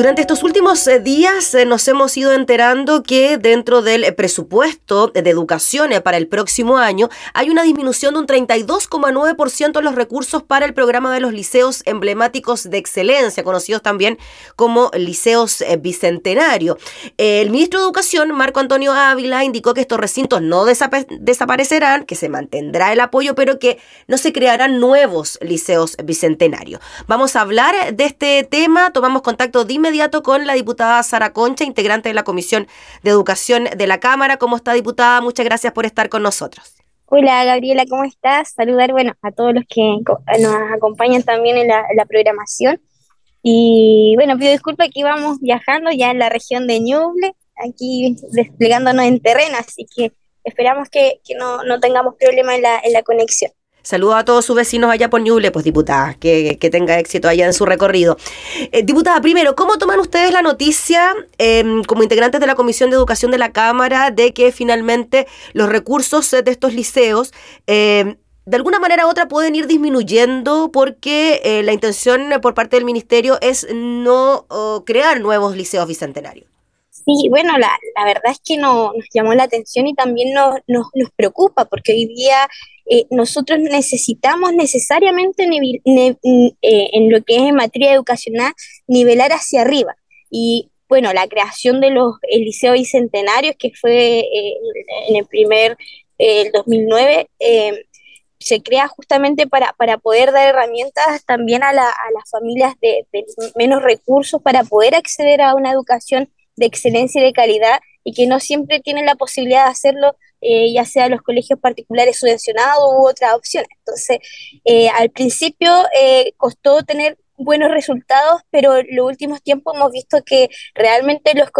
Durante estos últimos eh, días eh, nos hemos ido enterando que dentro del eh, presupuesto de educación para el próximo año hay una disminución de un 32,9% en los recursos para el programa de los liceos emblemáticos de excelencia, conocidos también como liceos bicentenario. El ministro de Educación, Marco Antonio Ávila, indicó que estos recintos no desaparecerán, que se mantendrá el apoyo, pero que no se crearán nuevos liceos bicentenarios. Vamos a hablar de este tema, tomamos contacto de inmediato con la diputada Sara Concha, integrante de la Comisión de Educación de la Cámara. ¿Cómo está, diputada? Muchas gracias por estar con nosotros. Hola, Gabriela, ¿cómo estás? Saludar, bueno, a todos los que nos acompañan también en la, programación. Y bueno, pido disculpas que íbamos viajando ya en la región de Ñuble, aquí desplegándonos en terreno, así que esperamos que, no, no, tengamos problema en la, en la conexión. Saludos a todos sus vecinos allá por Ñuble, pues diputada, que, tenga éxito allá en su recorrido. Eh, diputada, primero, ¿cómo toman ustedes la noticia em, como integrantes de la Comisión de Educación de la Cámara de que finalmente los recursos de estos liceos em, de alguna manera u otra pueden ir disminuyendo porque eh, la intención por parte del Ministerio es no crear nuevos liceos bicentenarios? Sí, bueno, la, la verdad es que no, nos llamó la atención y también nos, nos, nos preocupa porque hoy día eh, nosotros necesitamos necesariamente eh, en lo que es en materia educacional nivelar hacia arriba. Y bueno, la creación de los liceos bicentenarios, que fue eh, en el primer, el 2009, se crea justamente para, para poder dar herramientas también a, la, a las familias de, de, menos recursos para poder acceder a una educación de excelencia y de calidad y que no siempre tienen la posibilidad de hacerlo eh, ya sea los colegios particulares subvencionados u otras opciones. Entonces, eh, al principio eh, costó tener buenos resultados, pero en los últimos tiempos hemos visto que realmente los,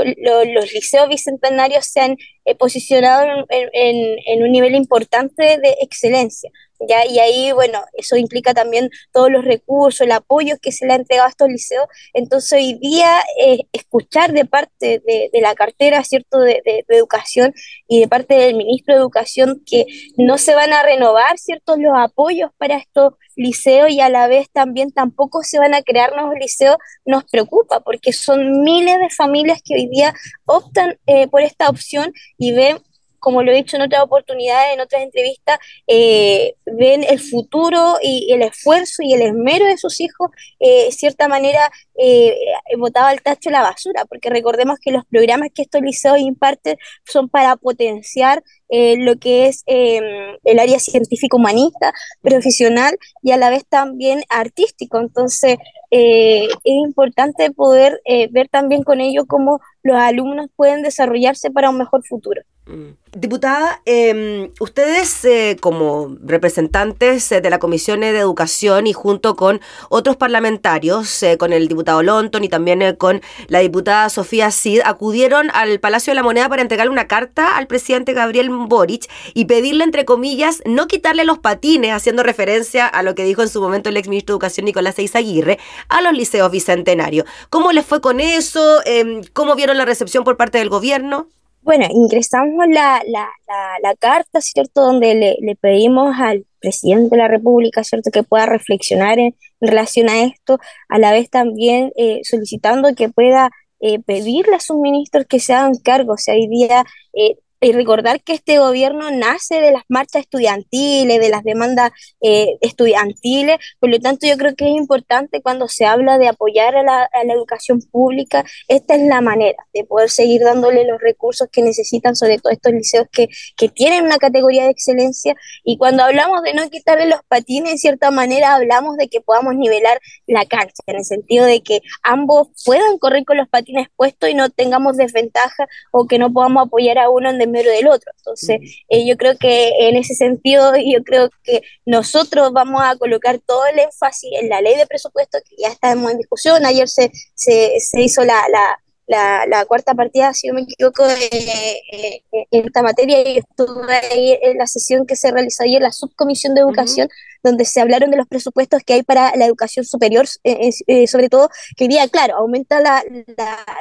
los, liceos bicentenarios se han posicionado en, en, un nivel importante de excelencia. ¿Ya? Y ahí, bueno, eso implica también todos los recursos, el apoyo que se le ha entregado a estos liceos. Entonces, hoy día, eh, escuchar de parte de, la cartera, ¿cierto?, de, educación y de parte del ministro de Educación que no se van a renovar, ¿cierto?, los apoyos para estos liceos y a la vez también tampoco se van a crear nuevos liceos, nos preocupa porque son miles de familias que hoy día optan eh, por esta opción y ven como lo he dicho en otras oportunidades, en otras entrevistas, eh, ven el futuro y el esfuerzo y el esmero de sus hijos, eh, de cierta manera, eh, botado al tacho la basura, porque recordemos que los programas que estos liceos imparten son para potenciar eh, lo que es em, el área científico-humanista, profesional y a la vez también artístico. Entonces, es importante poder ver también con ello cómo los alumnos pueden desarrollarse para un mejor futuro. Mm. Diputada, em, ustedes eh, como representantes eh, de la Comisión de Educación y junto con otros parlamentarios, eh, con el diputado Lonton y también con la diputada Sofía Cid, acudieron al Palacio de la Moneda para entregarle una carta al presidente Gabriel Boric y pedirle, entre comillas, no quitarle los patines, haciendo referencia a lo que dijo en su momento el exministro de Educación Nicolás Aguirre a los liceos bicentenarios. ¿Cómo les fue con eso? Em, ¿Cómo vieron la recepción por parte del gobierno? Bueno, ingresamos la, la, carta, ¿cierto?, donde le, pedimos al presidente de la República, ¿cierto?, que pueda reflexionar en, relación a esto, a la vez también eh, solicitando que pueda eh, pedirle a sus ministros que se hagan cargo. O sea, hoy día eh, y recordar que este gobierno nace de las marchas estudiantiles, de las demandas eh, estudiantiles, por lo tanto yo creo que es importante cuando se habla de apoyar a la, educación pública, esta es la manera de poder seguir dándole los recursos que necesitan, sobre todo estos liceos que, que tienen una categoría de excelencia, y cuando hablamos de no quitarle los patines, en cierta manera hablamos de que podamos nivelar la cancha, en el sentido de que ambos puedan correr con los patines puestos y no tengamos desventaja o que no podamos apoyar a uno en primero del otro. Entonces, eh, yo creo que en ese sentido, yo creo que nosotros vamos a colocar todo el énfasis en la ley de presupuesto que ya estamos en discusión. Ayer se, se, se hizo la, la la, la, cuarta partida, si no me equivoco, en esta materia y estuve ahí en la sesión que se realizó ayer en la subcomisión de educación, donde se hablaron de los presupuestos que hay para la educación superior, eh, eh, sobre todo que día, claro, aumenta la,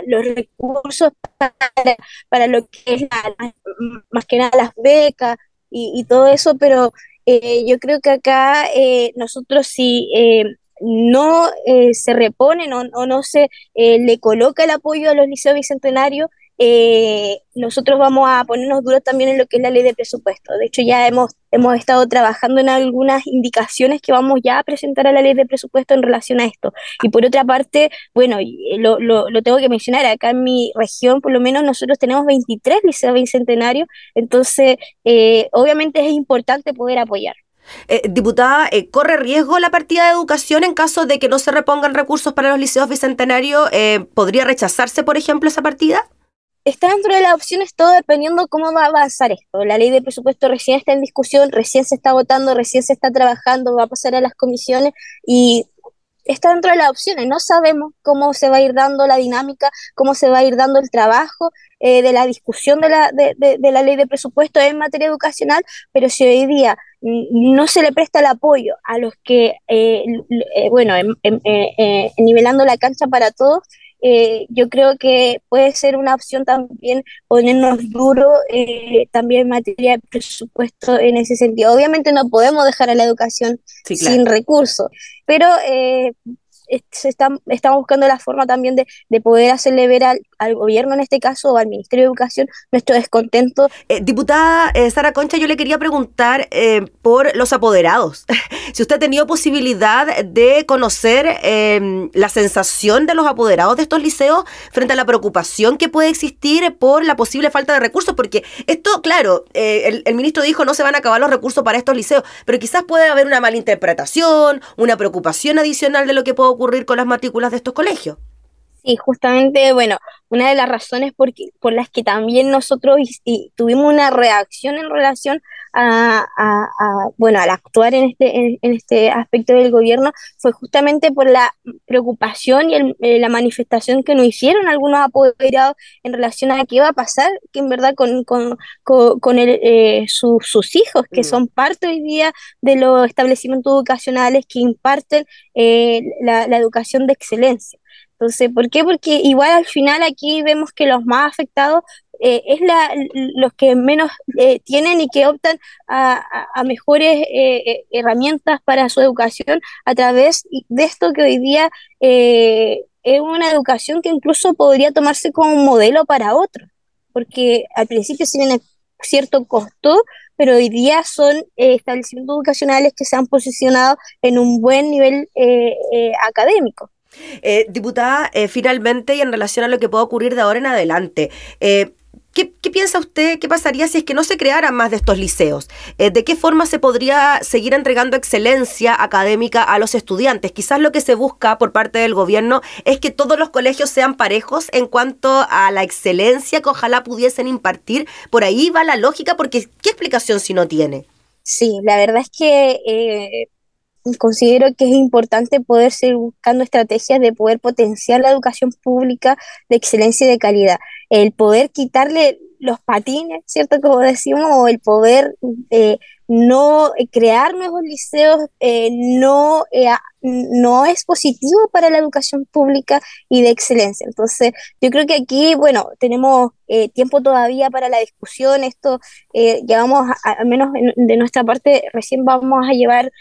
los recursos para, para, lo que es la, más que nada las becas, y, todo eso, pero eh, yo creo que acá eh, nosotros si no se repone o no se le coloca el apoyo a los liceos bicentenarios, eh, nosotros vamos a ponernos duros también en lo que es la ley de presupuesto. De hecho, ya hemos, hemos estado trabajando en algunas indicaciones que vamos ya a presentar a la ley de presupuesto en relación a esto. Y por otra parte, bueno, lo, lo, lo tengo que mencionar, acá en mi región por lo menos nosotros tenemos 23 liceos bicentenarios, entonces eh, obviamente es importante poder apoyar. Eh, diputada, eh, ¿corre riesgo la partida de educación en caso de que no se repongan recursos para los liceos bicentenarios? ¿Podría rechazarse, por ejemplo, esa partida? está dentro de las opciones todo dependiendo cómo va a avanzar esto. La ley de presupuesto recién está en discusión, recién se está votando, recién se está trabajando, va a pasar a las comisiones y está dentro de las opciones. No sabemos cómo se va a ir dando la dinámica, cómo se va a ir dando el trabajo eh, de la discusión de la, de, de, la ley de presupuesto en materia educacional, pero si hoy día no se le presta el apoyo a los que, eh, eh, bueno, nivelando la cancha para todos, eh, yo creo que puede ser una opción también ponernos duro eh, también en materia de presupuesto en ese sentido. Obviamente no podemos dejar a la educación sin recursos, pero eh, estamos buscando la forma también de, de poder hacerle ver al, al, gobierno en este caso o al Ministerio de Educación nuestro descontento. Eh, diputada eh, Sara Concha, yo le quería preguntar eh, por los apoderados. si usted ha tenido posibilidad de conocer em, la sensación de los apoderados de estos liceos frente a la preocupación que puede existir por la posible falta de recursos, porque esto, claro, el, el ministro dijo no se van a acabar los recursos para estos liceos, pero quizás puede haber una malinterpretación, una preocupación adicional de lo que puede ocurrir con las matrículas de estos colegios. Sí, justamente, bueno, una de las razones por, por las que también nosotros tuvimos una reacción en relación a, bueno, al actuar en este, en, este aspecto del gobierno fue justamente por la preocupación y eh, la manifestación que nos hicieron algunos apoderados en relación a qué iba a pasar, que en verdad con, con, con, eh, sus hijos, que mm. son parte hoy día de los establecimientos educacionales que imparten eh, la, la educación de excelencia. Entonces, ¿por qué? Porque igual al final aquí vemos que los más afectados eh, es la, los que menos eh, tienen y que optan a, mejores eh, herramientas para su educación a través de esto que hoy día es una educación que incluso podría tomarse como un modelo para otros, porque al principio sí tiene cierto costo, pero hoy día son establecimientos educacionales que se han posicionado en un buen nivel académico. Diputada, finalmente y en relación a lo que pueda ocurrir de ahora en adelante, eh, ¿qué, piensa usted? ¿Qué pasaría si es que no se crearan más de estos liceos? ¿De qué forma se podría seguir entregando excelencia académica a los estudiantes? Quizás lo que se busca por parte del gobierno es que todos los colegios sean parejos en cuanto a la excelencia que ojalá pudiesen impartir. Por ahí va la lógica, porque ¿qué explicación si no tiene? Sí, la verdad es que considero que es importante poder seguir buscando estrategias de poder potenciar la educación pública de excelencia y de calidad. El poder quitarle los patines, ¿cierto? Como decimos, o el poder eh, no eh, crear nuevos liceos eh, no, no es positivo para la educación pública y de excelencia. Entonces, yo creo que aquí, bueno, tenemos tiempo todavía para la discusión. Esto llevamos, al menos de nuestra parte, recién vamos a llevar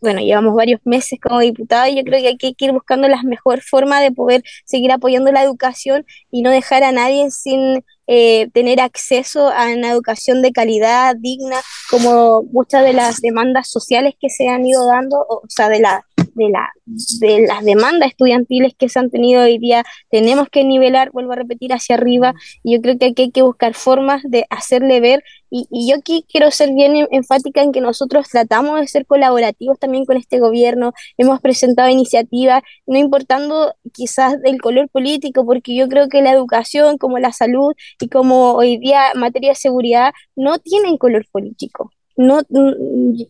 bueno, llevamos varios meses como diputada y yo creo que hay que ir buscando las mejores formas de poder seguir apoyando la educación y no dejar a nadie sin eh, tener acceso a una educación de calidad digna, como muchas de las demandas sociales que se han ido dando, o sea, de la de, la, de las demandas estudiantiles que se han tenido hoy día, tenemos que nivelar, vuelvo a repetir, hacia arriba, y yo creo que aquí hay que buscar formas de hacerle ver, y, y yo aquí quiero ser bien enfática en que nosotros tratamos de ser colaborativos también con este gobierno, hemos presentado iniciativas, no importando quizás del color político, porque yo creo que la educación, como la salud y como hoy día materia de seguridad, no tienen color político no,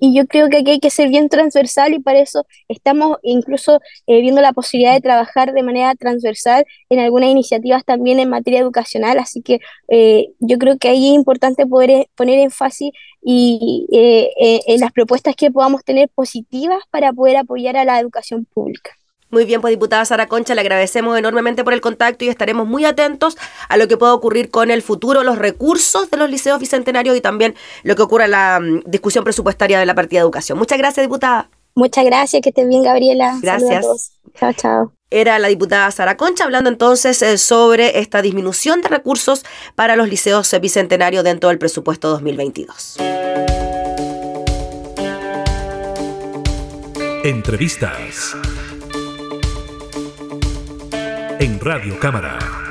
y yo creo que aquí hay que ser bien transversal y para eso estamos incluso eh, viendo la posibilidad de trabajar de manera transversal en algunas iniciativas también en materia educacional, así que eh, yo creo que ahí es importante poder eh, poner énfasis y en las propuestas que podamos tener positivas para poder apoyar a la educación pública. Muy bien, pues diputada Sara Concha, le agradecemos enormemente por el contacto y estaremos muy atentos a lo que pueda ocurrir con el futuro, los recursos de los liceos bicentenarios y también lo que ocurra en la mm, discusión presupuestaria de la partida de educación. Muchas gracias, diputada. Muchas gracias, que estés bien, Gabriela. Gracias. Chao, chao. Era la diputada Sara Concha hablando entonces eh, sobre esta disminución de recursos para los liceos bicentenarios dentro del presupuesto 2022. Entrevistas en Radio Cámara.